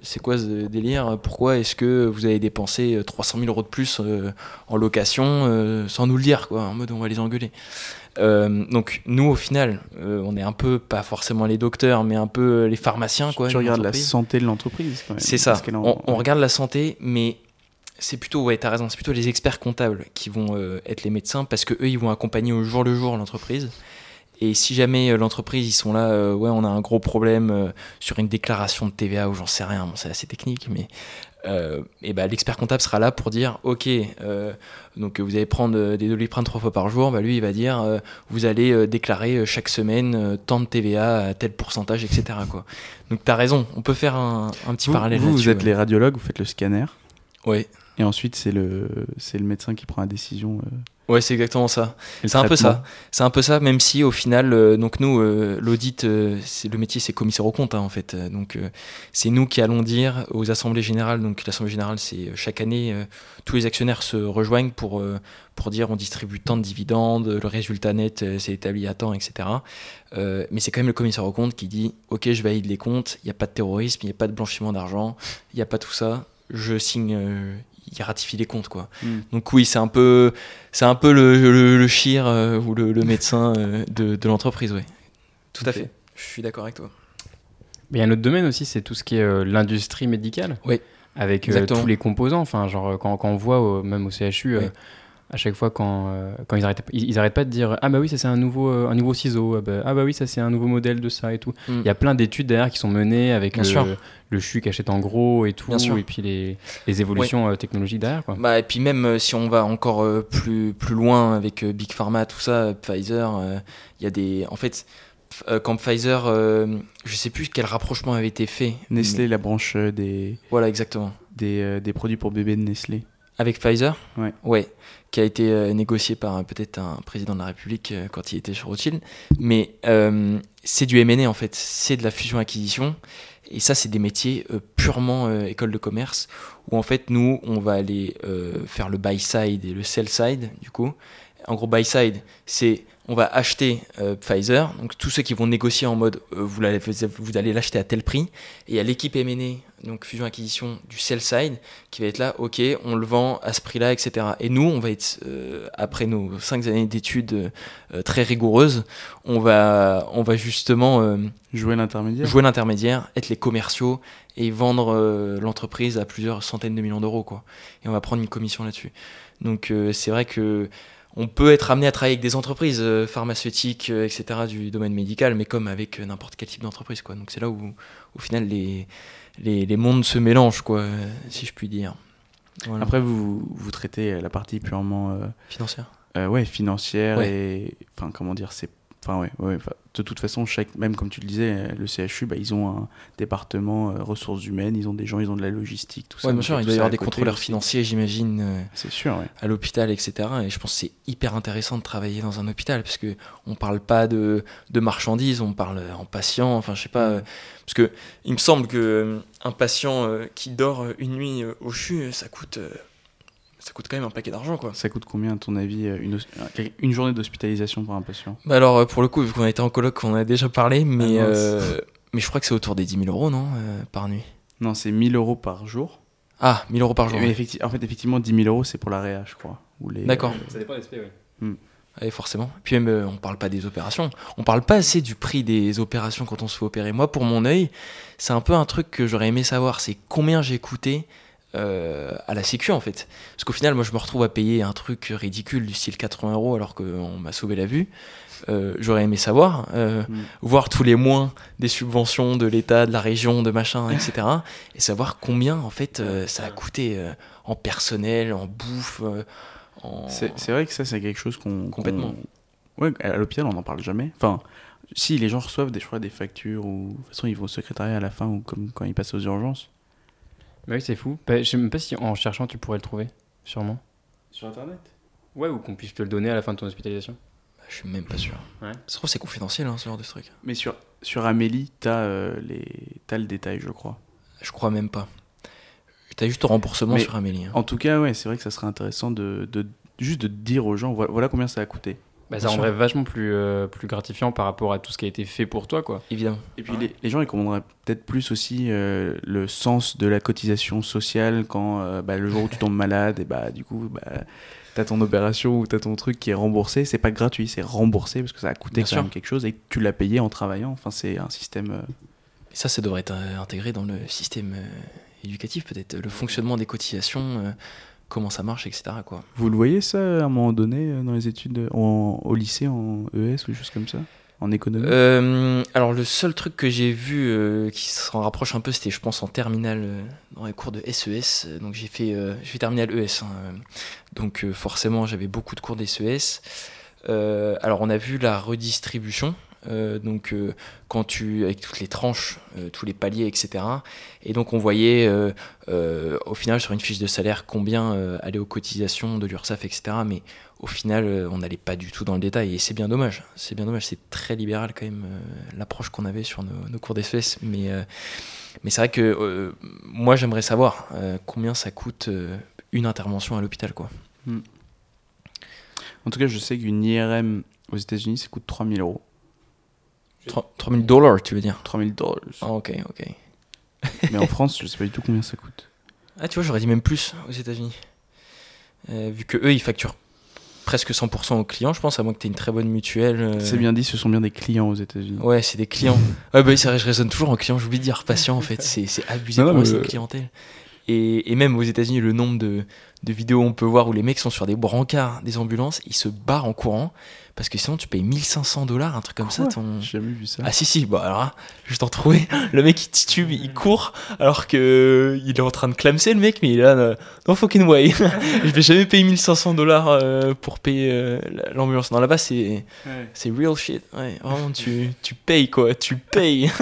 c'est quoi ce délire? Pourquoi est-ce que vous avez dépensé 300 000 euros de plus en location sans nous le dire quoi, En mode, on va les engueuler? donc nous, au final, on est un peu, pas forcément les docteurs, mais un peu les pharmaciens. Quoi, tu regardes la santé de l'entreprise. C'est ça. On, on regarde la santé, mais c'est plutôt, ouais, t'as raison, c'est plutôt les experts comptables qui vont euh, être les médecins parce que eux, ils vont accompagner au jour le jour l'entreprise. Et si jamais euh, l'entreprise, ils sont là, euh, ouais, on a un gros problème sur une déclaration de TVA ou j'en sais rien, bon, c'est assez technique, mais et bah, l'expert comptable sera là pour dire, ok, donc vous allez prendre des doliprane trois fois par jour, bah, lui, il va dire, vous allez déclarer chaque semaine tant de TVA à tel pourcentage, etc. Quoi. Donc t'as raison, on peut faire un, petit parallèle. Vous, vous êtes les radiologues, vous faites le scanner. Oui. Et ensuite, c'est le, c'est le médecin qui prend la décision. Euh. Ouais, c'est exactement ça. C'est un peu ça. C'est un peu ça, même si au final, euh, donc nous, euh, l'audit, c'est le métier, c'est commissaire au compte, hein, en fait. Donc, c'est nous qui allons dire aux assemblées générales. Donc, l'assemblée générale, c'est chaque année, tous les actionnaires se rejoignent pour pour dire on distribue tant de dividendes, le résultat net s'est établi à temps, etc. mais c'est quand même le commissaire au compte qui dit ok, je valide les comptes, il n'y a pas de terrorisme, il n'y a pas de blanchiment d'argent, il n'y a pas tout ça. Je signe il ratifie les comptes quoi. Hmm. Donc oui, c'est un peu c'est un peu le, le, chir euh, ou le, médecin euh, de, de l'entreprise, oui. Tout à fait. Je suis d'accord avec toi. Mais il y a un autre domaine aussi, c'est tout ce qui est euh, l'industrie médicale. Oui. Avec tous les composants. Enfin, genre quand, quand on voit même au CHU à chaque fois quand, euh, quand ils arrêtent ils, arrêtent pas de dire ah bah oui ça c'est un nouveau euh, un nouveau ciseau ah bah, ah bah, oui ça c'est un nouveau modèle de ça et tout mm. il y a plein d'études derrière qui sont menées avec le, le CHU qui achète en gros et tout et puis les, les évolutions euh, technologiques derrière quoi. Bah, et puis même si on va encore plus plus loin avec Big Pharma tout ça Pfizer il y a des en fait quand Pfizer, je sais plus quel rapprochement avait été fait. Nestlé, la branche des. Voilà, exactement. Des, des, produits pour bébés de Nestlé. Avec Pfizer? Ouais. Ouais qui a été euh, négocié par peut-être un président de la République euh, quand il était chez Rothschild. Mais euh, c'est du M&A en fait, c'est de la fusion-acquisition. Et ça, c'est des métiers purement école de commerce, où en fait, nous, on va aller faire le buy side et le sell side, du coup. En gros, buy side, c'est on va acheter Pfizer, donc tous ceux qui vont négocier en mode vous, allez, vous allez l'acheter à tel prix, et il y a l'équipe M&A donc fusion-acquisition du sell side, qui va être là, ok, on le vend à ce prix-là, etc. Et nous, on va être, euh, après nos cinq années d'études euh, très rigoureuses, on va, on va justement euh, jouer l'intermédiaire, jouer l'intermédiaire, être les commerciaux et vendre l'entreprise à plusieurs centaines de millions d'euros, quoi. Et on va prendre une commission là-dessus. Donc c'est vrai que on peut être amené à travailler avec des entreprises pharmaceutiques, etc., du domaine médical, mais comme avec n'importe quel type d'entreprise, quoi. Donc c'est là où, au final, les les, les, mondes se mélangent, quoi, si je puis dire. Après, vous, vous traitez la partie purement euh, financière. Euh, ouais, financière et enfin comment dire, c'est Enfin, ouais, ouais de toute façon, chaque, même comme tu le disais, le CHU, bah, ils ont un département euh, ressources humaines, ils ont des gens, ils ont de la logistique, tout ça. bien sûr, il doit y avoir des contrôleurs financiers, j'imagine, euh, c'est sûr, à l'hôpital, etc. Et je pense que c'est hyper intéressant de travailler dans un hôpital, parce qu'on ne parle pas de, de, marchandises, on parle en patient, enfin, je sais pas. Euh, parce que il me semble qu'un patient qui dort une nuit au CHU, ça coûte ça coûte quand même un paquet d'argent quoi. Ça coûte combien à ton avis euh, une, une journée d'hospitalisation pour un patient? Bah Alors euh, pour le coup, vu qu'on a été en colloque, on a déjà parlé, mais, ah euh, mais je crois que c'est autour des 10 000 euros non par nuit? Non, c'est 1000 euros par jour. Ah, 1000 euros par jour. Mais en fait, effectivement, 10 000 euros c'est pour la réa, je crois. Les... D'accord. Ça dépend des oui. Hmm. forcément. Puis même, on parle pas des opérations. On parle pas assez du prix des opérations quand on se fait opérer. Moi, pour mon œil, c'est un peu un truc que j'aurais aimé savoir. C'est combien j'ai coûté euh, à la sécu en fait. Parce qu'au final, moi je me retrouve à payer un truc ridicule du style 80 euros alors qu'on m'a sauvé la vue. Euh, j'aurais aimé savoir, euh, mm. voir tous les mois des subventions de l'État, de la région, de machin, etc. et savoir combien en fait ça a coûté en personnel, en bouffe. En... C'est vrai que ça c'est quelque chose qu'on... Complètement. Ouais, à l'hôpital on n'en parle jamais. Enfin, si les gens reçoivent des, des factures ou de toute façon ils vont au secrétariat à la fin ou comme quand ils passent aux urgences. Bah oui, c'est fou. Bah, je sais même pas si en cherchant tu pourrais le trouver, sûrement. Sur internet? Ouais, ou qu'on puisse te le donner à la fin de ton hospitalisation. Bah, Je suis même pas sûr. Ouais. Ça se trouve, c'est confidentiel, hein, ce genre de truc. Mais sur, sur Amélie, t'as euh, les... t'as le détail, je crois. Je crois même pas. T'as juste le remboursement Mais- sur Amélie. hein. En tout cas, ouais, c'est vrai que ça serait intéressant de, de juste de dire aux gens, voilà, voilà combien ça a coûté. Bah, ça rendrait vachement plus, euh, plus gratifiant par rapport à tout ce qui a été fait pour toi, quoi. Évidemment. Et puis les, les gens, ils comprendраient peut-être plus aussi euh, le sens de la cotisation sociale quand euh, bah, le jour où tu tombes malade, et bah du coup, bah, t'as ton opération ou t'as ton truc qui est remboursé. C'est pas gratuit, c'est remboursé parce que ça a coûté Bien quand sûr. même quelque chose et que tu l'as payé en travaillant. Enfin, c'est un système. euh, Et ça, ça devrait être intégré dans le système euh, éducatif, peut-être. Le fonctionnement des cotisations, euh, comment ça marche, etc. Quoi. Vous le voyez ça à un moment donné euh, dans les études, euh, en- au lycée, en ES ou des choses comme ça En économie? Euh, alors, le seul truc que j'ai vu euh, qui s'en rapproche un peu, c'était, je pense, en terminale, euh, dans les cours de SES. Euh, Donc, j'ai fait, j'ai fait terminale ES. hein. Donc, forcément, j'avais beaucoup de cours d'SES. Alors, on a vu la redistribution. Euh, donc, euh, quand tu, avec toutes les tranches, euh, tous les paliers, etc. Et donc, on voyait au final sur une fiche de salaire combien allait aux cotisations de l'URSSAF, etc. Mais au final, on n'allait pas du tout dans le détail et c'est bien dommage. C'est bien dommage. C'est très libéral quand même l'approche qu'on avait sur nos, cours d'espèces. Mais, mais c'est vrai que moi, j'aimerais savoir combien ça coûte une intervention à l'hôpital, quoi. En tout cas, je sais qu'une IRM aux États-Unis, ça coûte 3000 euros. 3000 dollars, tu veux dire 3000 dollars. Ah, ok, ok. Mais en France, je sais pas du tout combien ça coûte. Ah, tu vois, j'aurais dit même plus aux États-Unis. Euh, vu que eux, ils facturent presque 100% aux clients, je pense, à moins que tu aies une très bonne mutuelle. euh, C'est bien dit, ce sont bien des clients aux États-Unis. Ouais, c'est des clients. Ouais, bah oui, c'est vrai, je raisonne toujours en client. J'oublie de dire patient, en fait. C'est abusé Non, pour moi, une clientèle. Et, et même aux États-Unis, le nombre de, de vidéos on peut voir où les mecs sont sur des brancards des ambulances, ils se barrent en courant parce que sinon tu payes 1500 dollars, un truc comme ça. Ton... J'ai jamais vu ça. Ah si si, bah alors je t'en trouvais. Le mec il titube, il court alors que il est en train de clamser le mec, mais il est là, euh, no fucking way. je vais jamais payer 1500 dollars euh, pour payer euh, l'ambulance. Non là-bas c'est Ouais. c'est real shit. Ouais, vraiment tu, tu payes quoi, tu payes.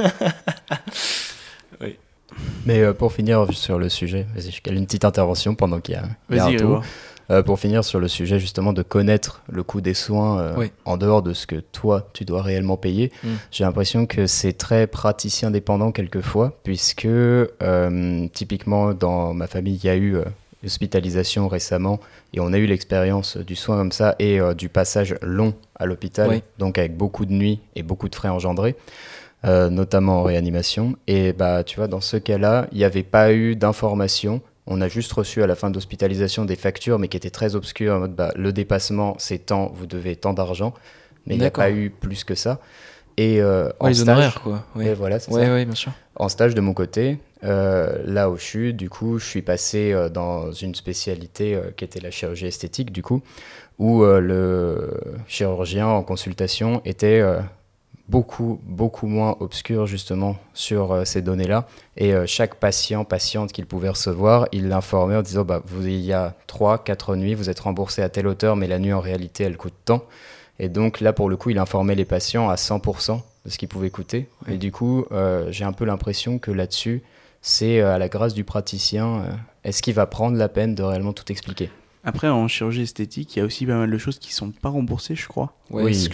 Mais euh, pour finir sur le sujet, vas-y, je cale une petite intervention pendant qu'il y a, il y a un tour. Euh, pour finir sur le sujet justement de connaître le coût des soins euh, Oui. en dehors de ce que toi tu dois réellement payer, Mm. j'ai l'impression que c'est très praticien dépendant quelquefois, puisque euh, typiquement dans ma famille il y a eu hospitalisation récemment et on a eu l'expérience du soin comme ça et du passage long à l'hôpital, Oui. donc avec beaucoup de nuits et beaucoup de frais engendrés. Euh, notamment en réanimation. Et bah, tu vois, dans ce cas-là, il n'y avait pas eu d'information on a juste reçu à la fin d'hospitalisation des factures, mais qui étaient très obscures, en mode bah, le dépassement, c'est tant, vous devez tant d'argent. Mais il n'y a pas eu plus que ça. Et euh, en les stage, honoraires quoi. et Ouais, voilà, ouais, ça. bien sûr. En stage de mon côté, euh, là où je suis, du coup, je suis passé euh, dans une spécialité qui était la chirurgie esthétique, du coup, où le chirurgien en consultation était beaucoup, beaucoup moins obscur justement sur euh, ces données-là. Et euh, chaque patient, patiente qu'il pouvait recevoir, il l'informait en disant, bah, vous, il y a 3, 4 nuits, vous êtes remboursé à telle hauteur, mais la nuit en réalité, elle coûte tant. Et donc là, pour le coup, il informait les patients à 100% de ce qu'ils pouvaient coûter. Et du coup, euh, j'ai un peu l'impression que là-dessus, c'est à la grâce du praticien. Est-ce qu'il va prendre la peine de réellement tout expliquer? Après, en chirurgie esthétique, il y a aussi pas mal de choses qui sont pas remboursées, je crois. Ouais, Oui, c'est ce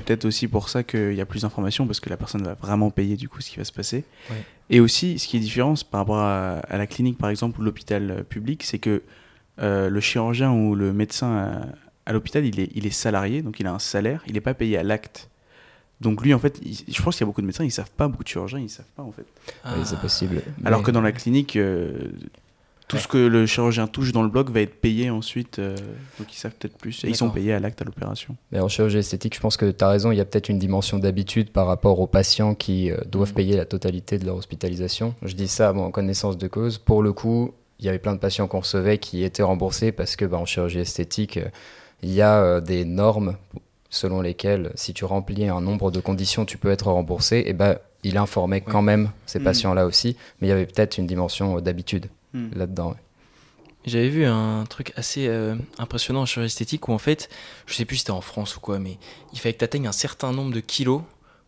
peut-être aussi pour ça qu'il y a plus d'informations, parce que la personne va vraiment payer du coup ce qui va se passer. Ouais. Et aussi, ce qui est différent par rapport à, à la clinique, par exemple, ou l'hôpital euh, public, c'est que euh, le chirurgien ou le médecin à, à l'hôpital, il est, il est salarié, donc il a un salaire, il n'est pas payé à l'acte. Donc lui, en fait, il- je pense qu'il y a beaucoup de médecins, ils savent pas, beaucoup de chirurgiens, ils savent pas en fait. Ah. Oui, c'est possible. Alors que dans la clinique, euh, tout ce que le chirurgien touche dans le bloc va être payé ensuite, euh, donc ils savent peut-être plus. Et ils sont payés à l'acte à l'opération. Mais en chirurgie esthétique, je pense que tu as raison, il y a peut-être une dimension d'habitude par rapport aux patients qui euh, doivent Mhm. payer la totalité de leur hospitalisation. Je dis ça bon, en connaissance de cause. Pour le coup, il y avait plein de patients qu'on recevait qui étaient remboursés parce que bah, en chirurgie esthétique, euh, il y a euh, des normes selon lesquelles si tu remplis un nombre de conditions, tu peux être remboursé. Et ben, il informait quand même ces Mhm. patients-là aussi, mais il y avait peut-être une dimension euh, d'habitude là-dedans. ouais. J'avais vu un truc assez euh, impressionnant en chirurgie esthétique où en fait, je sais plus si c'était en France ou quoi, mais il fallait que tu atteignes un certain nombre de kilos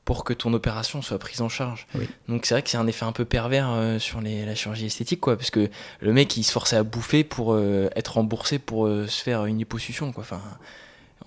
pour que ton opération soit prise en charge. Oui. Donc c'est vrai que c'est un effet un peu pervers euh, sur les, la chirurgie esthétique, quoi, parce que le mec il se forçait à bouffer pour euh, être remboursé pour euh, se faire une liposuction, quoi. Enfin,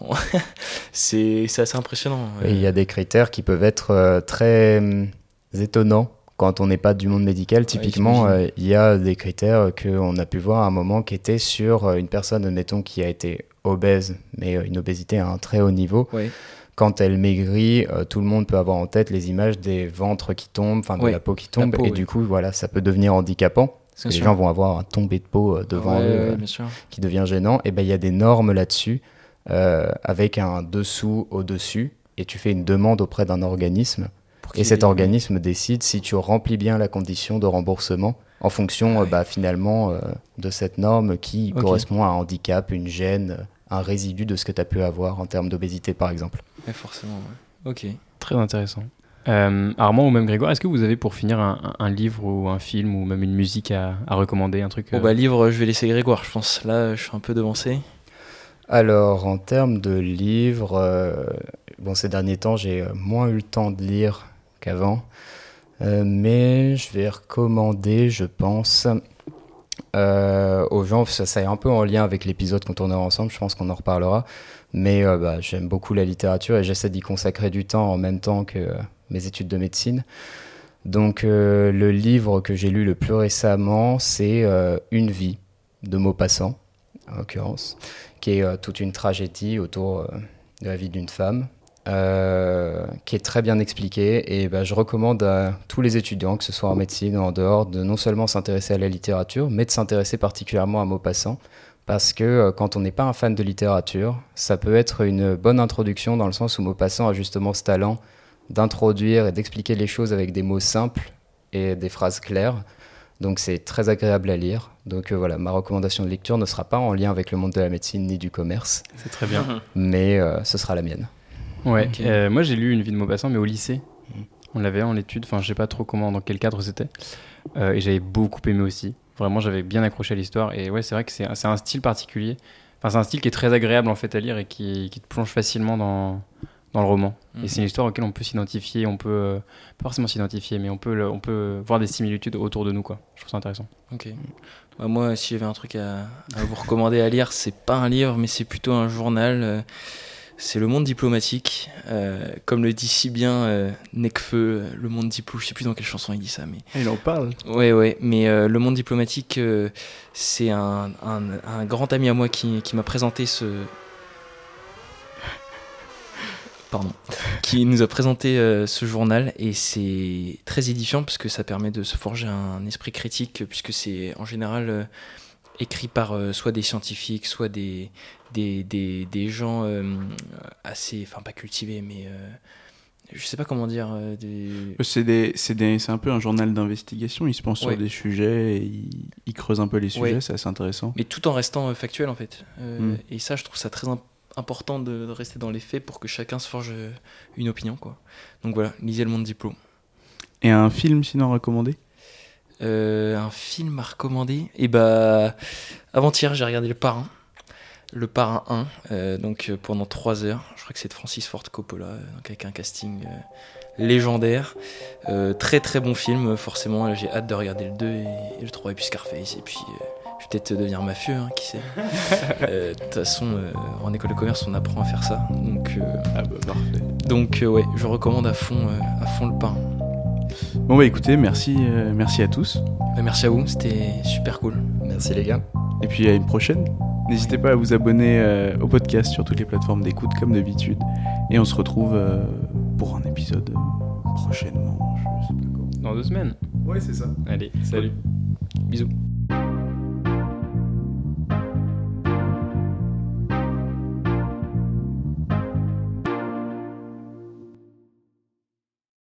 on- c'est c'est assez impressionnant. Et il y a des critères qui peuvent être euh, très hum, étonnants quand on n'est pas du monde médical. Typiquement, euh, il y a des critères qu'on a pu voir à un moment qui étaient sur euh, une personne, admettons, qui a été obèse, mais euh, une obésité à un très haut niveau. Ouais. Quand elle maigrit, euh, tout le monde peut avoir en tête les images des ventres qui tombent, enfin de la peau qui tombe, peau, et oui. du coup, voilà, ça peut devenir handicapant. Parce que Bien les gens vont avoir un tombé de peau euh, devant Ouais, eux ouais, euh, bien qui devient gênant, et ben il y a des normes là-dessus, avec un dessous au-dessus, et tu fais une demande auprès d'un organisme, Pour et cet organisme décide si tu remplis bien la condition de remboursement en fonction euh, bah, finalement euh, de cette norme qui correspond à un handicap, une gêne, un résidu de ce que tu as pu avoir en termes d'obésité par exemple. Forcément. ouais. Ok. Très intéressant. Euh, Armand ou même Grégoire, est-ce que vous avez pour finir un, livre ou un film ou même une musique à, à recommander, un truc euh, bah livre, je vais laisser Grégoire, je pense. Là, je suis un peu devancé. Alors en termes de livres, euh, bon ces derniers temps j'ai moins eu le temps de lire qu'avant, Euh, mais je vais recommander, je pense, euh, aux gens, ça, ça est un peu en lien avec l'épisode qu'on tournera ensemble, je pense qu'on en reparlera, mais euh, bah, j'aime beaucoup la littérature et j'essaie d'y consacrer du temps en même temps que mes études de médecine. Donc le livre que j'ai lu le plus récemment, c'est Une vie de Maupassant, en l'occurrence, qui est toute une tragédie autour de la vie d'une femme, euh, qui est très bien expliquée. Et bah, je recommande à tous les étudiants, que ce soit en médecine ou en dehors, de non seulement s'intéresser à la littérature, mais de s'intéresser particulièrement à Maupassant. Parce que euh, quand on n'est pas un fan de littérature, ça peut être une bonne introduction dans le sens où Maupassant a justement ce talent d'introduire et d'expliquer les choses avec des mots simples et des phrases claires. Donc c'est très agréable à lire. Donc euh, voilà, ma recommandation de lecture ne sera pas en lien avec le monde de la médecine ni du commerce, C'est très bien. mais euh, ce sera la mienne. Ouais. Euh, moi, j'ai lu une vie de Maupassant, mais au lycée. Mm. On l'avait en étude. Enfin, je sais pas trop comment, dans quel cadre c'était. Euh, et j'avais beaucoup aimé aussi. Vraiment, j'avais bien accroché à l'histoire. Et ouais, c'est vrai que c'est un style particulier. Enfin, c'est un style qui est très agréable en fait à lire et qui, qui te plonge facilement dans, dans le roman. Et Mhm. c'est une histoire auquel on peut s'identifier. On peut euh, pas forcément s'identifier, mais on peut, le- on peut voir des similitudes autour de nous, quoi. Je trouve ça intéressant. Ok. Bah, moi, si j'avais un truc à, à vous recommander à lire, c'est pas un livre, mais c'est plutôt un journal. euh, c'est Le Monde diplomatique. Euh, comme le dit si bien euh, Necfeu, euh, Le Monde diplo. Je sais plus dans quelle chanson il dit ça, mais. Il en parle. Ouais, ouais. Mais euh, Le Monde diplomatique, c'est un, un, un grand ami à moi qui, qui m'a présenté ce. Pardon. Qui nous a présenté ce journal et c'est très édifiant parce que ça permet de se forger un esprit critique puisque c'est en général écrit par euh, soit des scientifiques, soit des, des, des, des gens euh, assez, enfin pas cultivés, mais euh, je sais pas comment dire. euh, des... C'est un peu un journal d'investigation. Il se Ouais. sur des sujets et il, il creuse un peu les sujets. Ouais. C'est assez intéressant. Mais tout en restant factuel en fait. Euh, Mm. Et ça, je trouve ça très im- important de, de rester dans les faits pour que chacun se forge une opinion. quoi. Donc voilà, lisez Le Monde Diplo. Et un film sinon recommandé Euh, un film à recommander? Et bah, avant-hier, j'ai regardé Le Parrain. Le Parrain 1, euh, donc euh, pendant 3 heures. Je crois que c'est de Francis Ford Coppola, euh, donc avec un casting légendaire. Très très bon film, forcément. J'ai hâte de regarder le 2 et, et le 3 et puis Scarface. Et puis, je vais peut-être devenir mafieux, hein, qui sait. De toute façon, en école de commerce, on apprend à faire ça. Donc, Ah bah parfait. donc ouais, je recommande à fond, à fond Le Parrain. Bon bah écoutez, merci, euh, merci à tous. Bah, merci à vous, c'était super cool. Merci les gars. Et puis à une prochaine. N'hésitez pas à vous abonner euh, au podcast sur toutes les plateformes d'écoute comme d'habitude. Et on se retrouve euh, pour un épisode prochainement. Je sais pas quand. Dans deux semaines. Ouais, c'est ça. Allez, salut. Bisous.